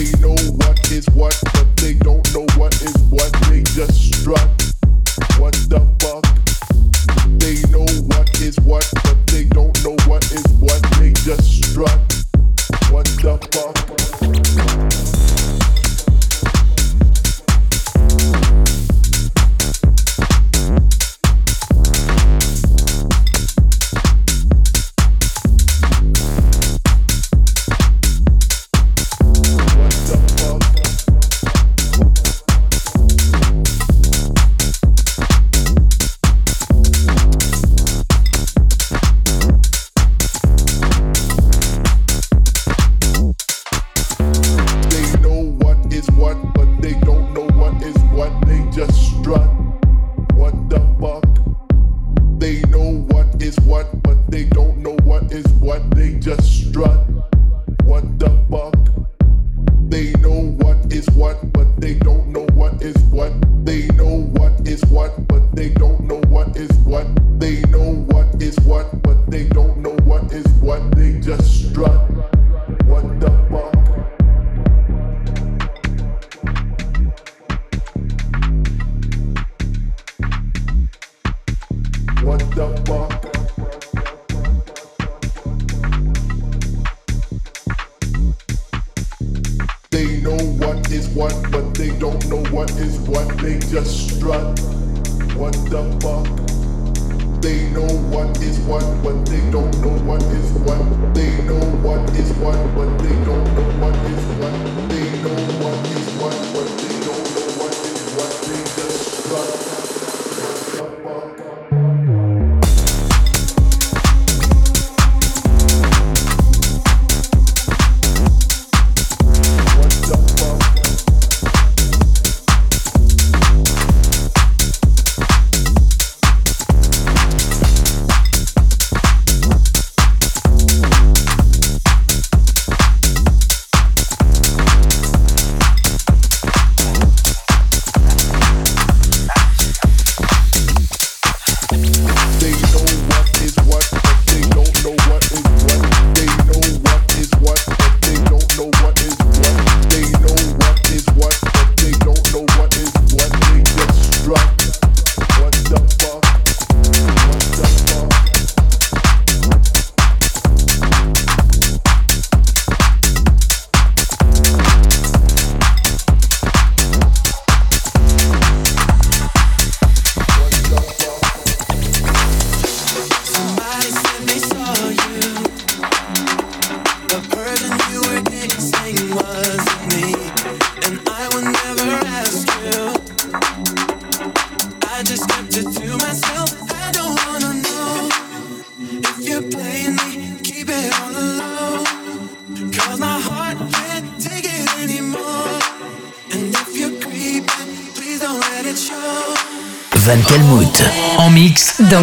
They know what is what, but they don't know what is what. They just. What the fuck? They know what is what, but they don't know what is what. They. What the fuck?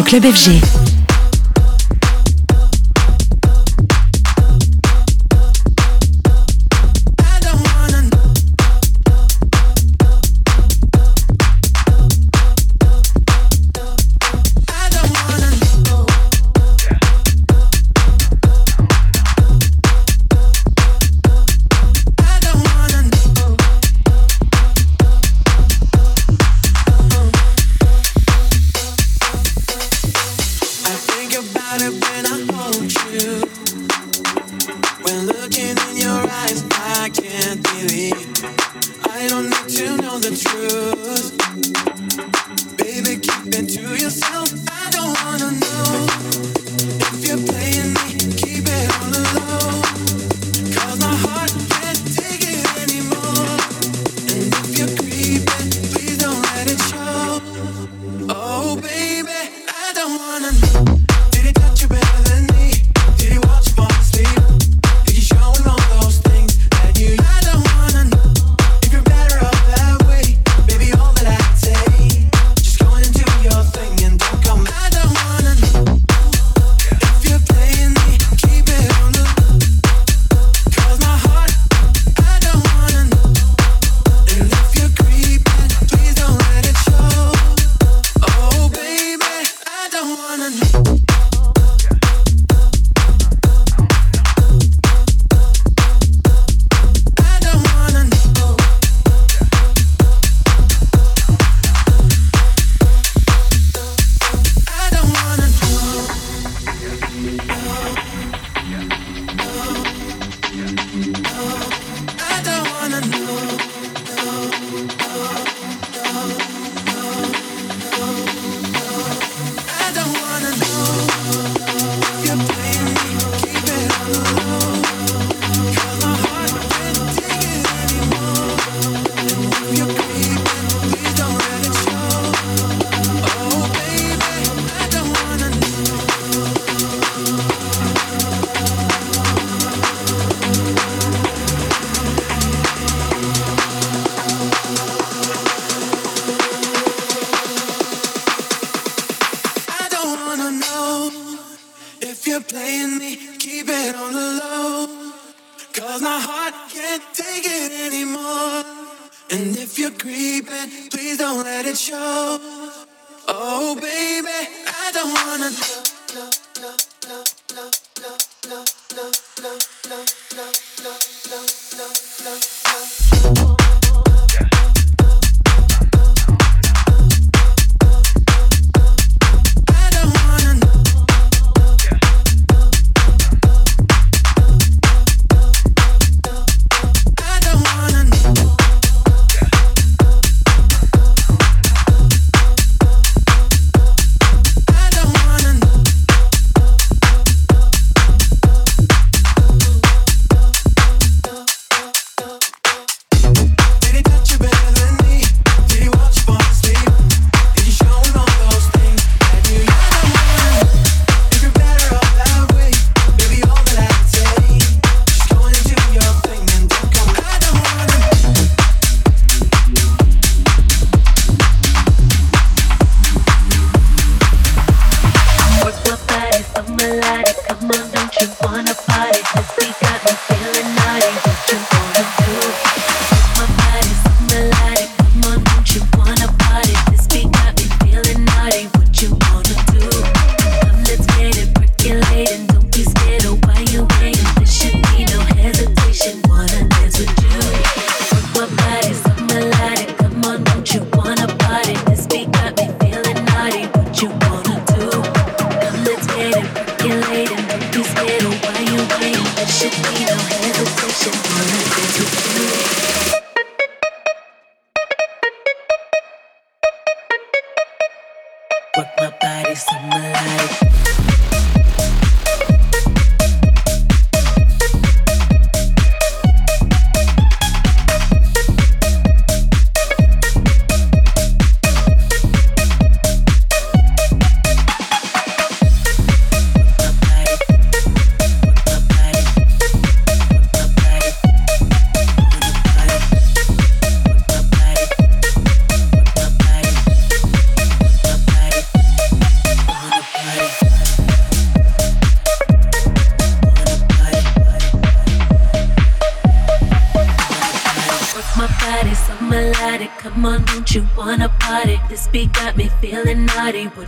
Club FG. love, love, love.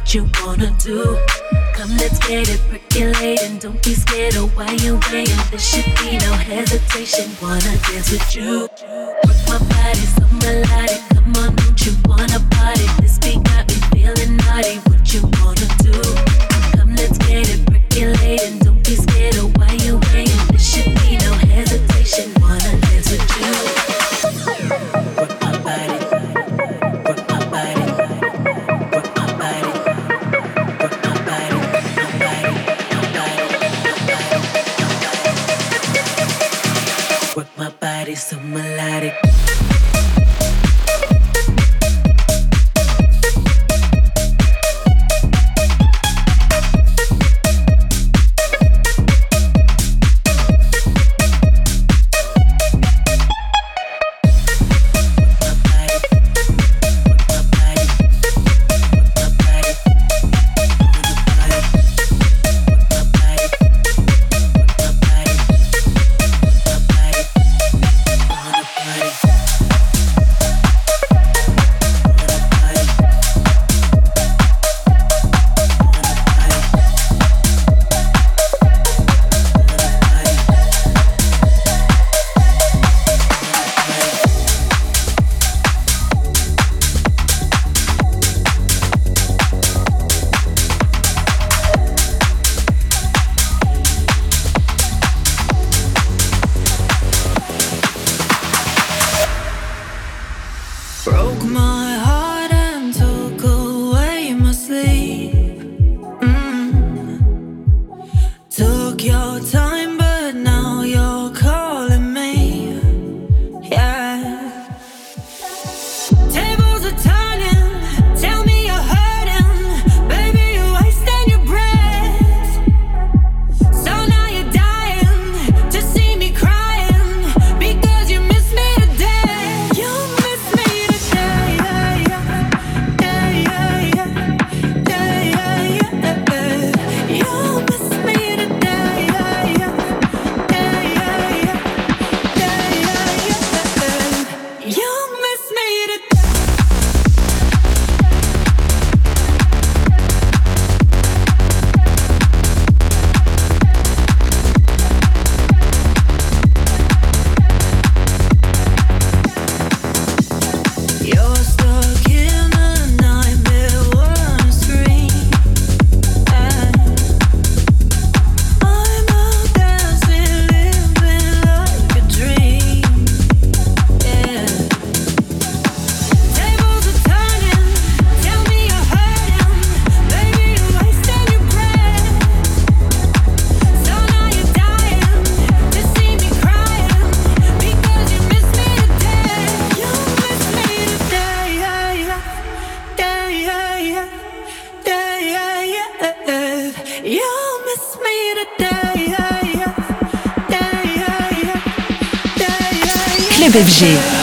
what you wanna do. Come, let's get it percolating. Don't be scared of why you're waiting. There should be no hesitation. Wanna dance with you.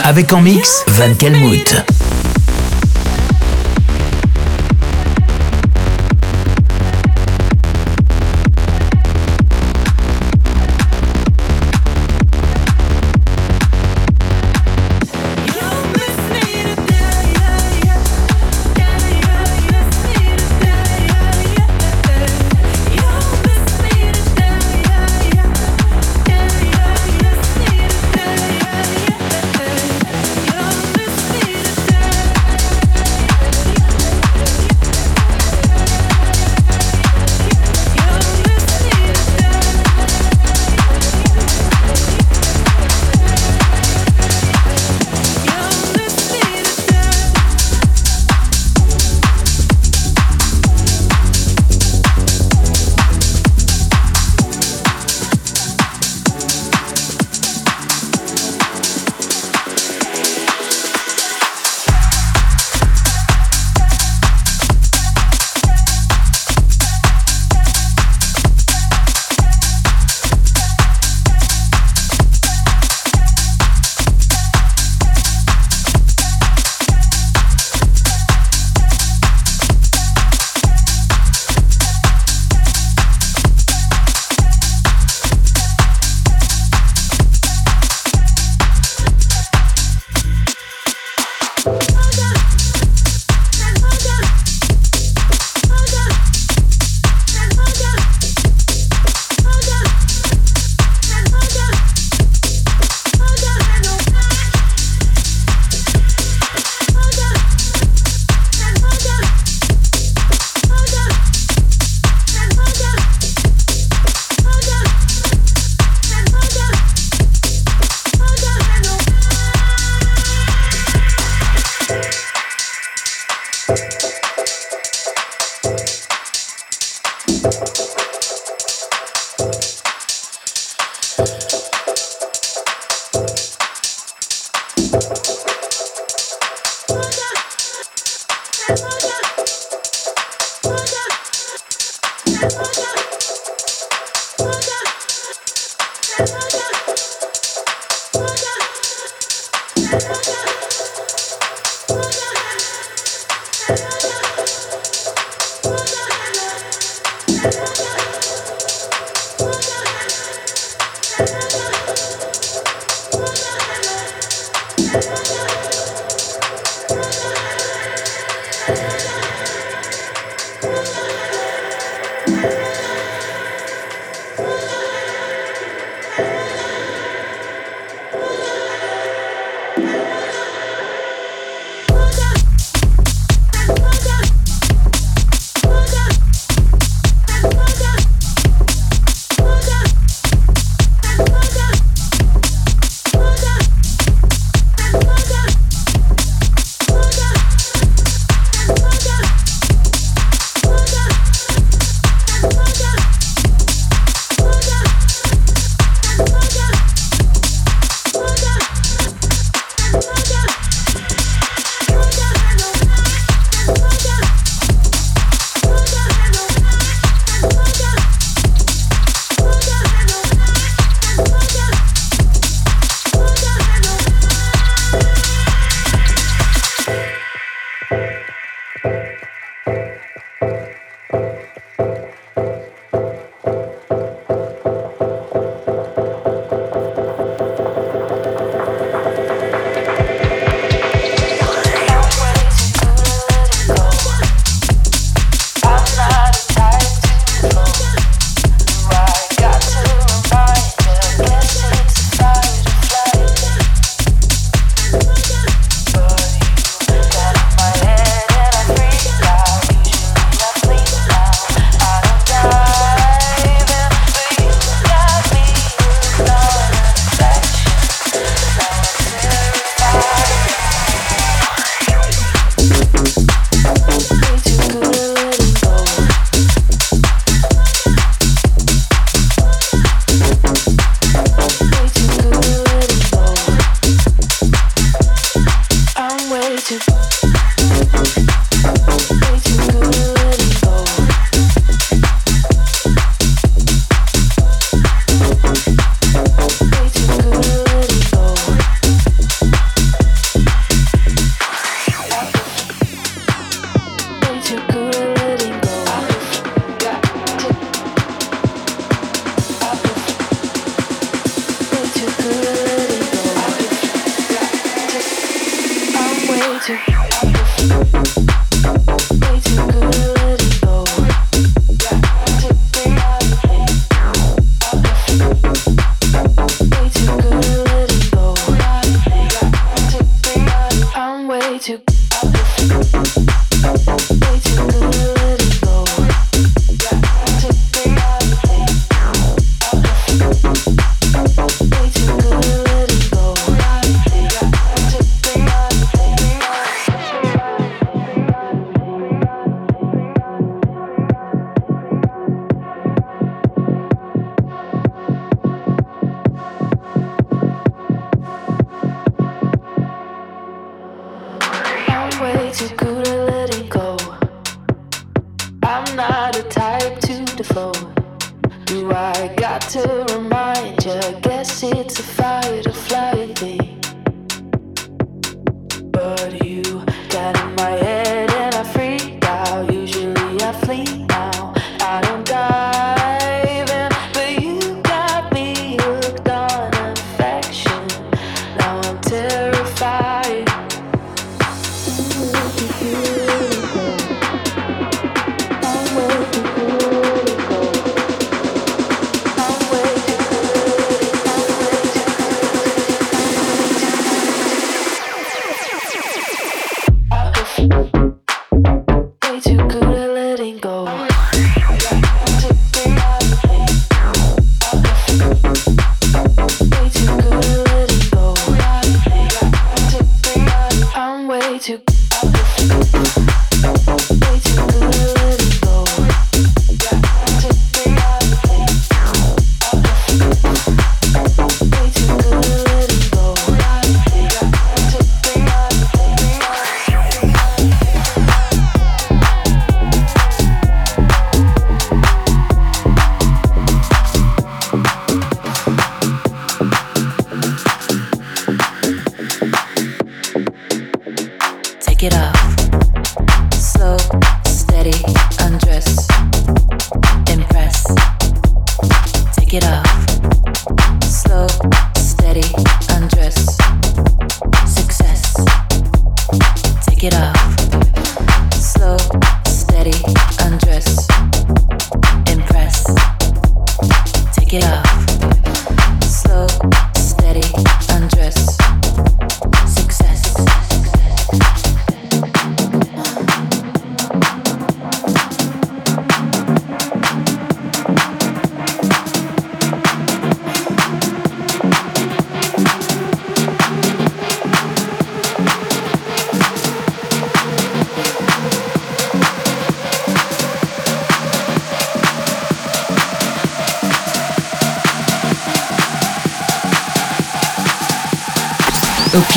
Avec en mix Van Kelmout.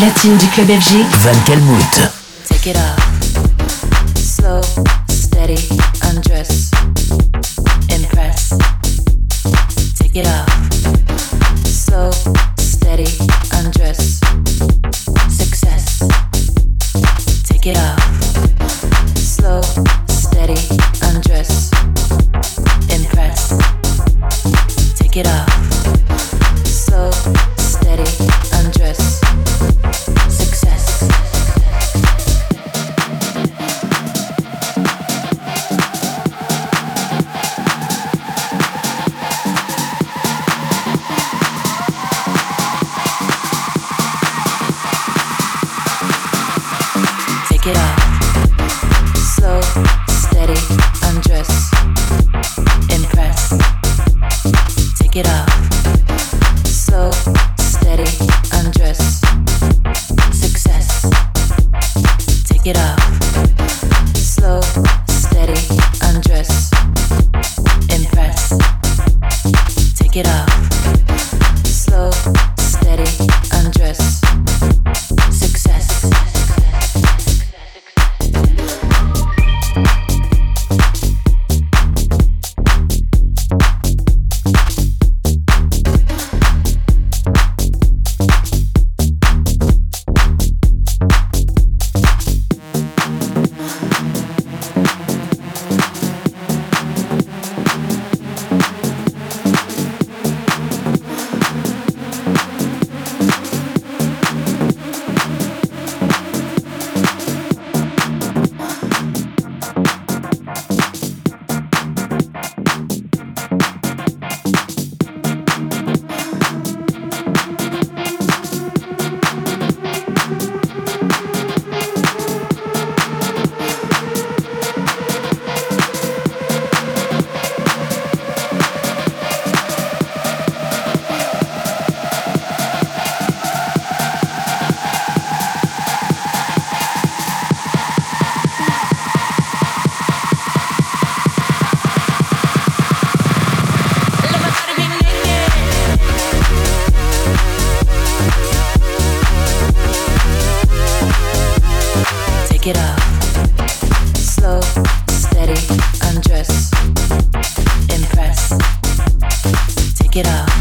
Platine du club FG. Van Kelmout. It off. Take it off.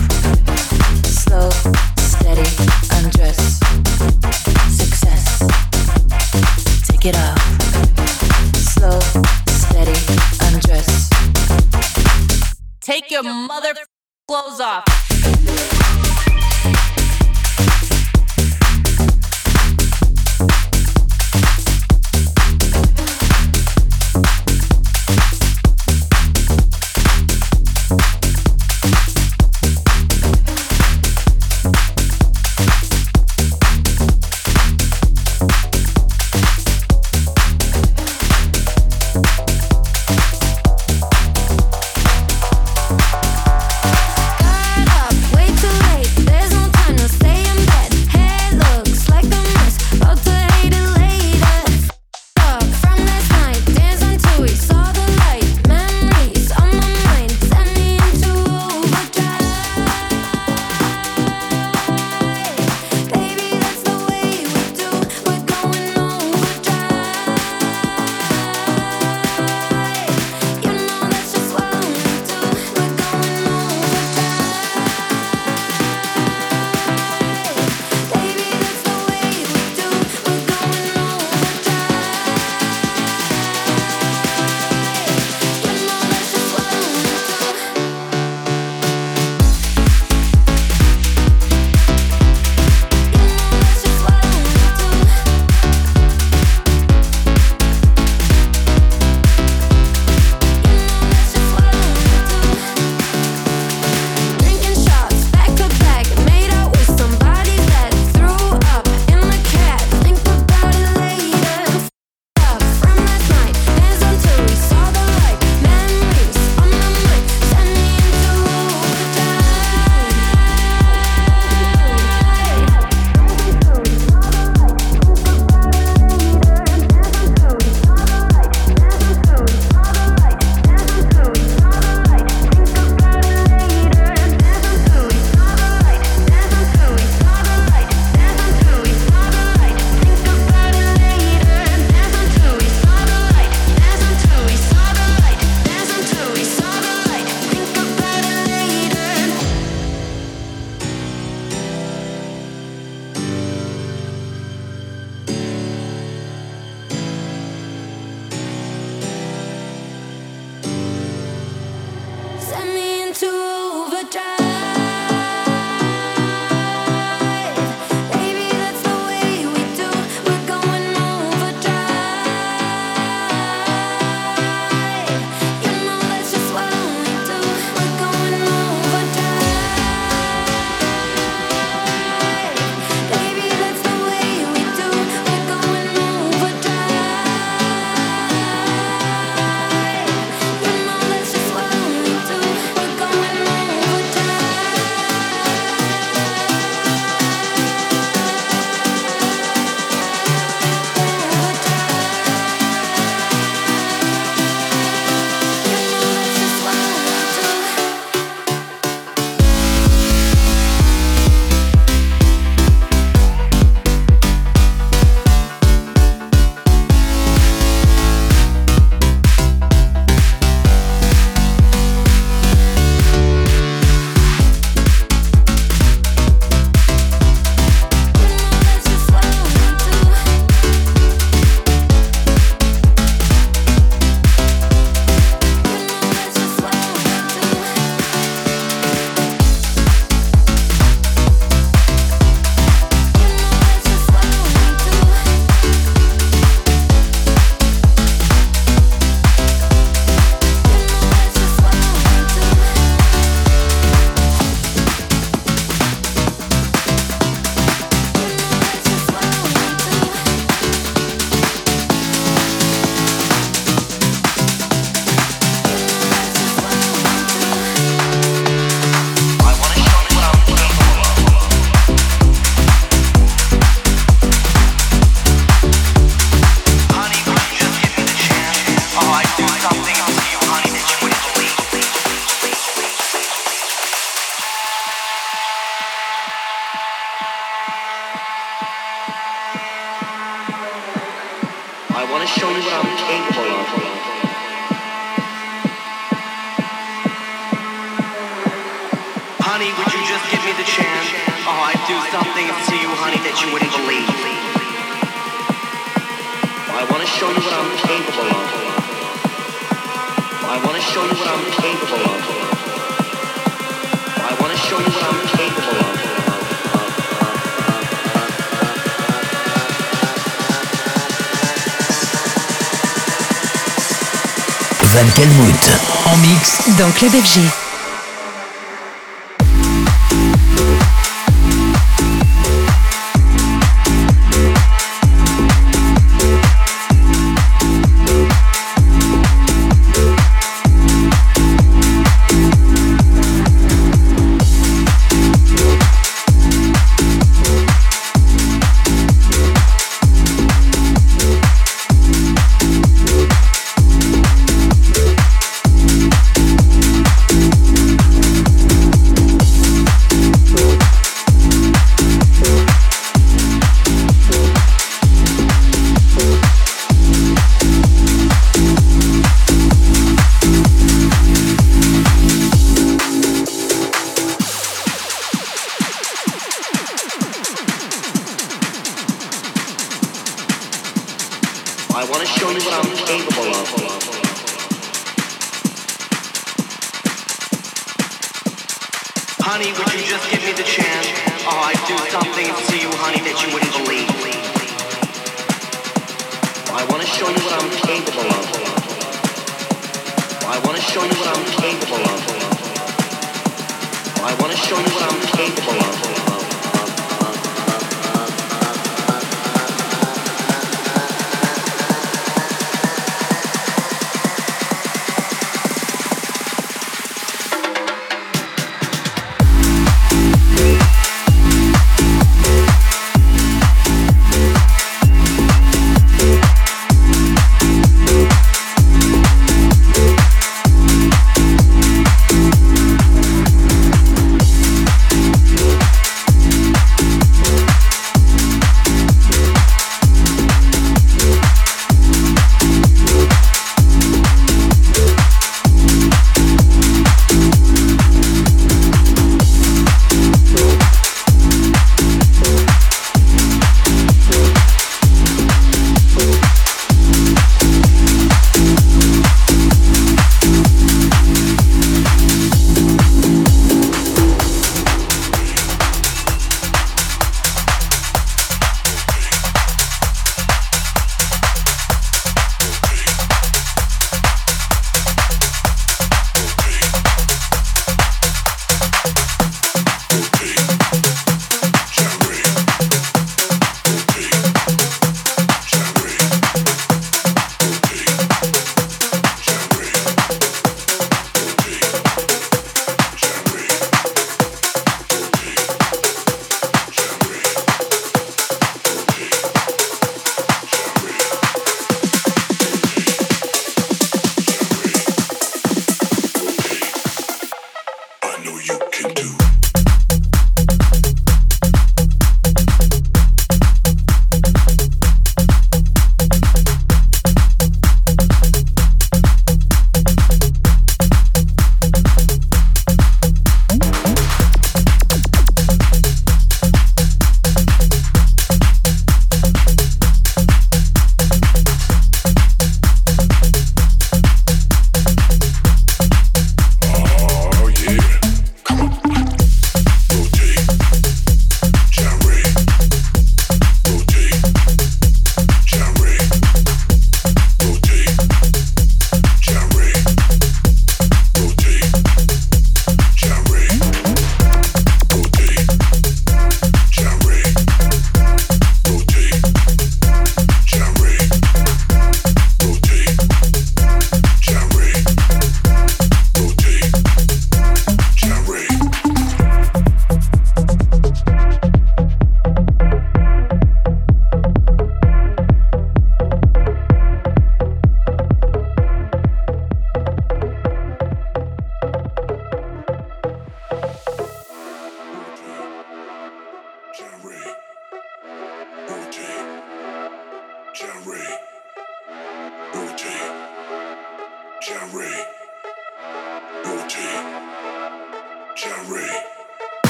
Club FG.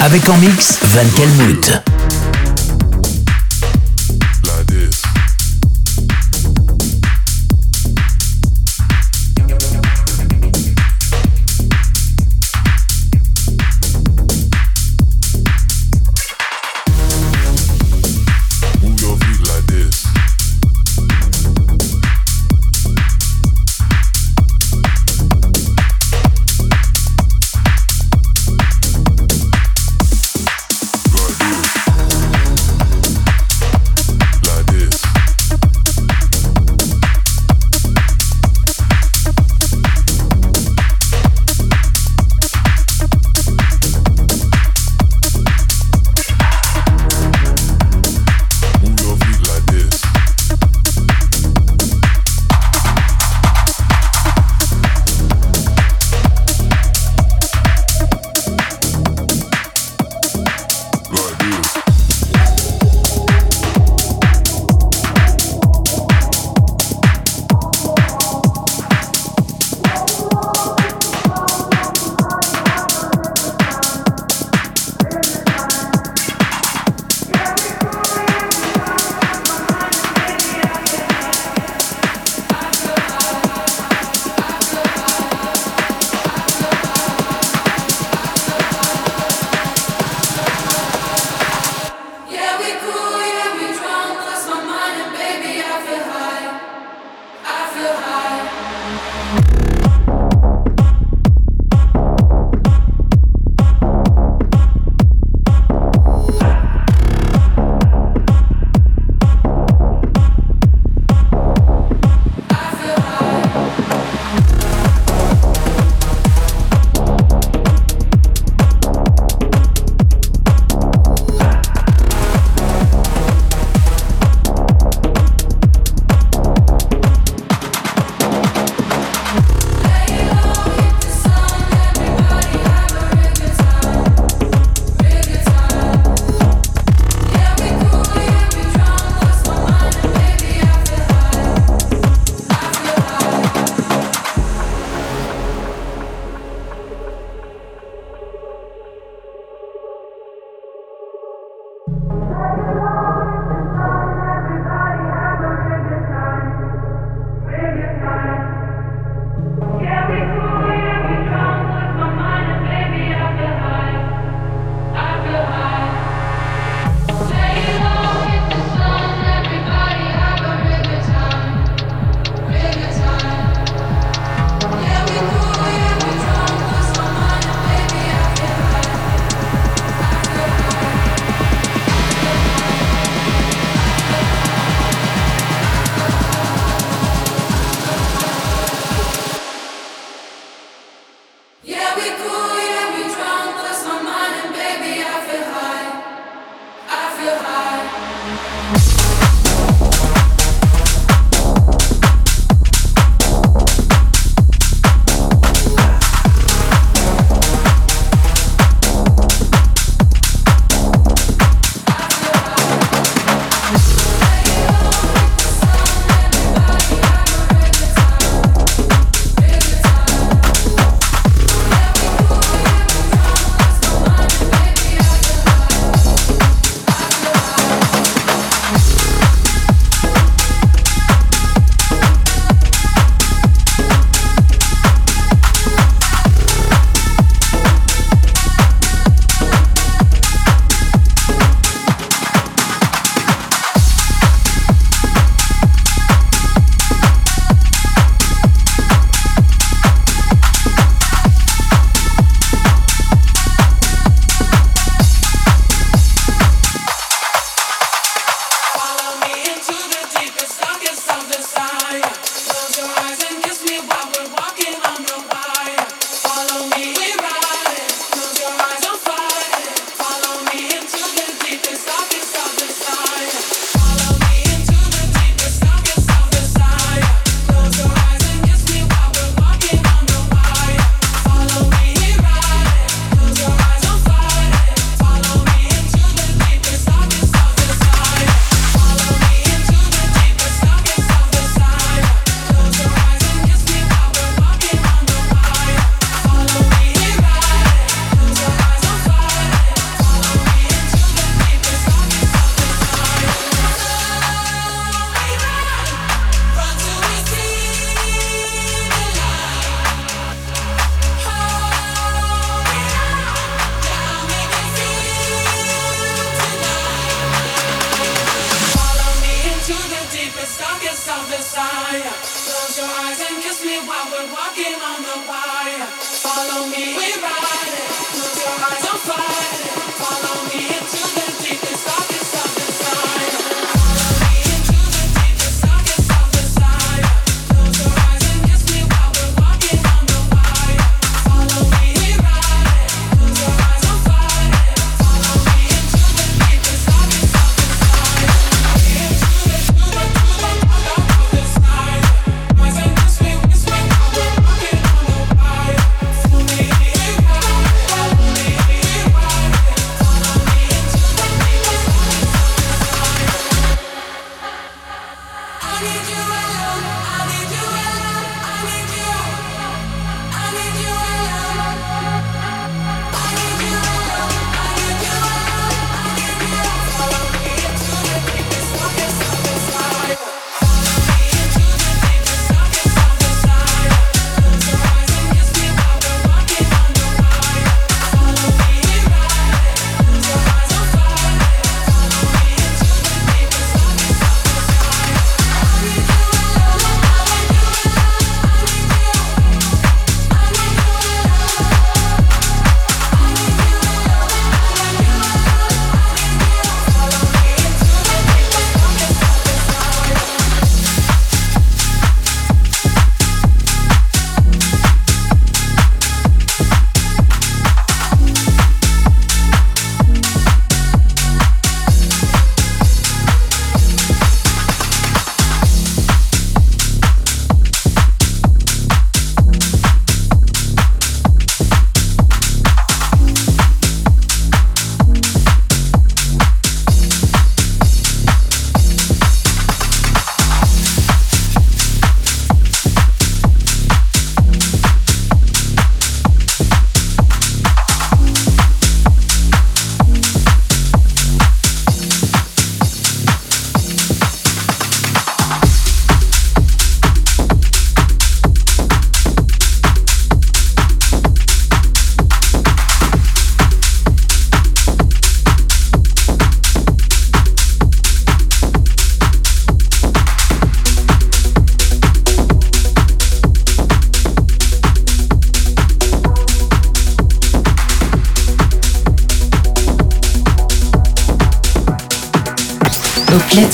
Avec en mix Van Kelmout.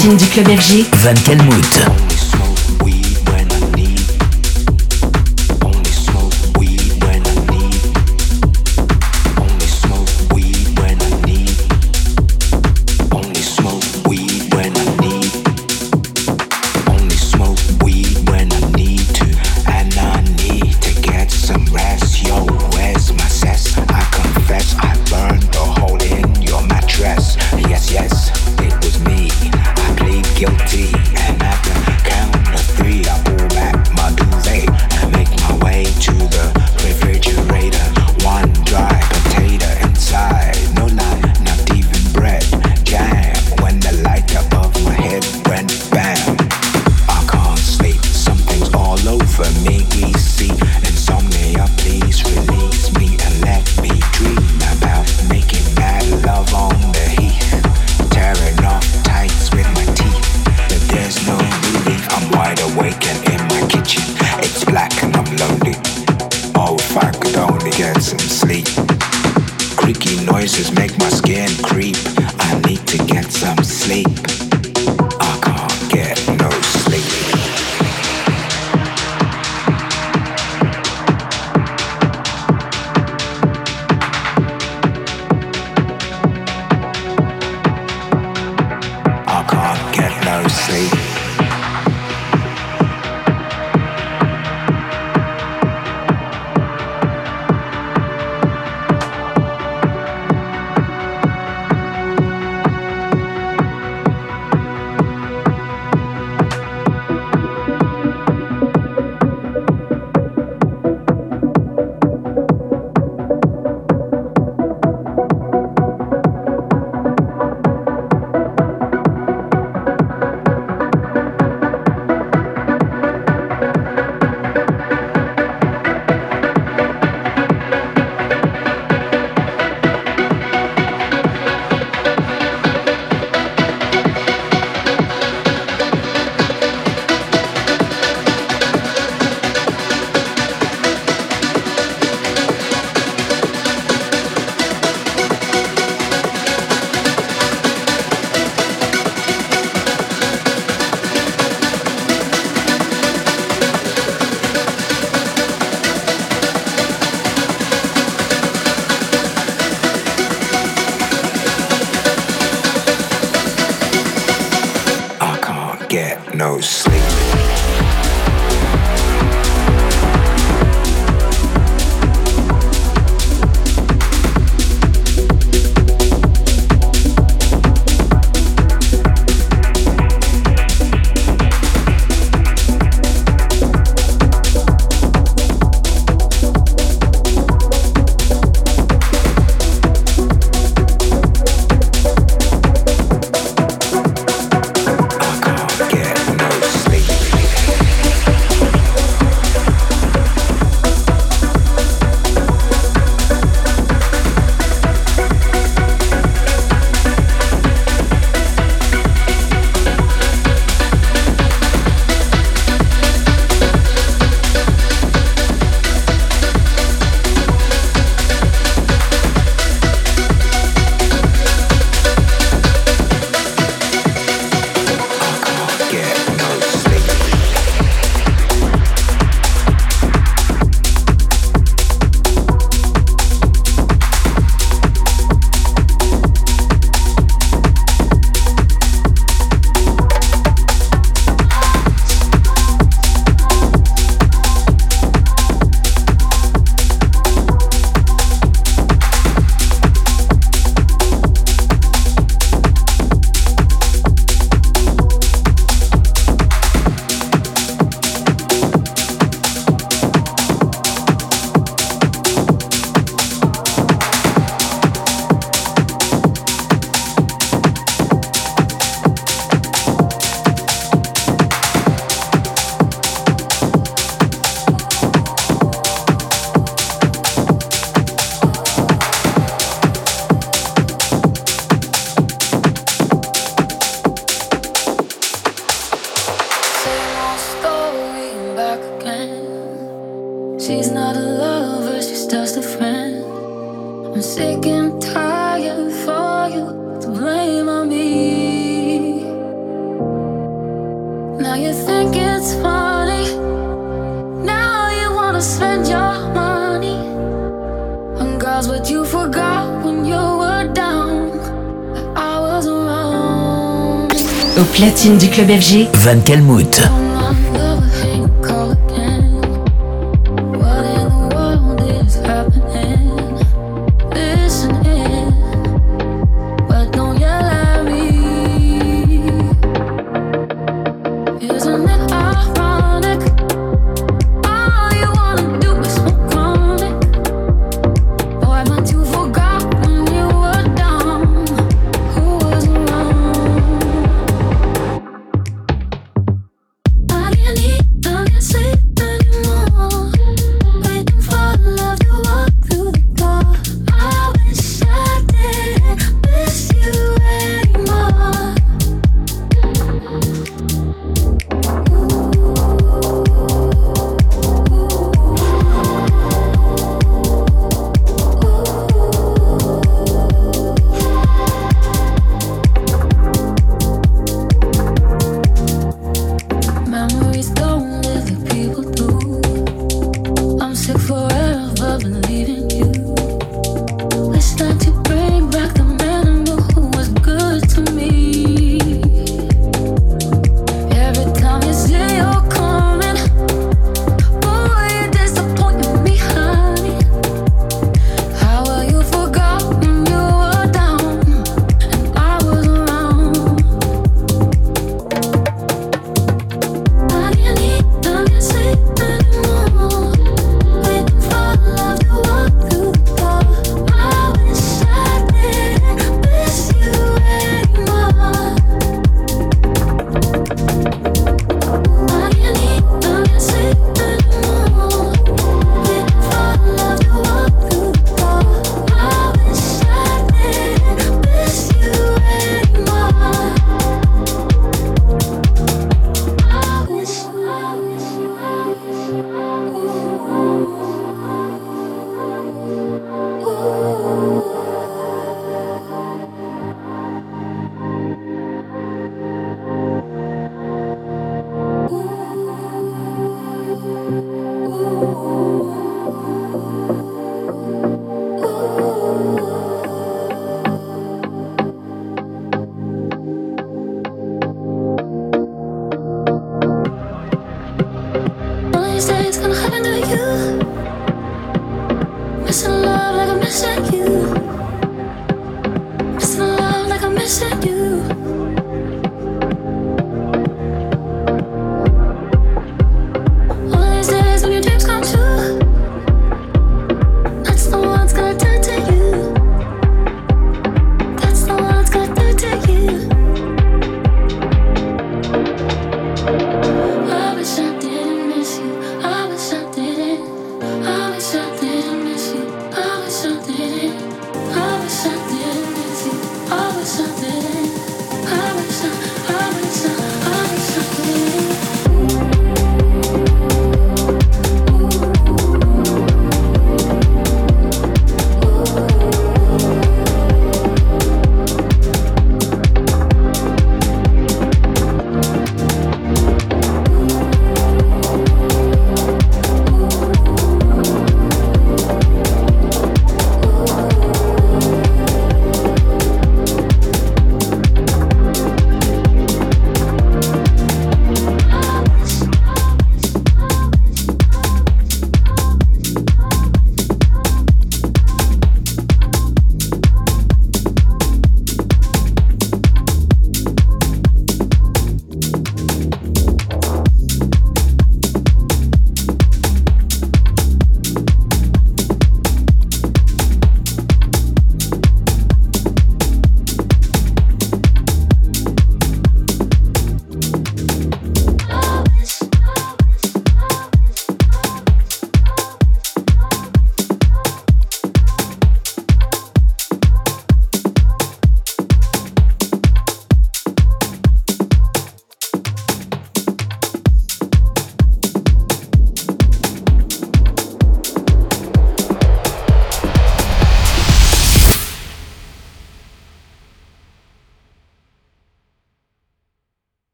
Platine du club FG, Van Kelmout. Platine du club FG, Van Kelmout.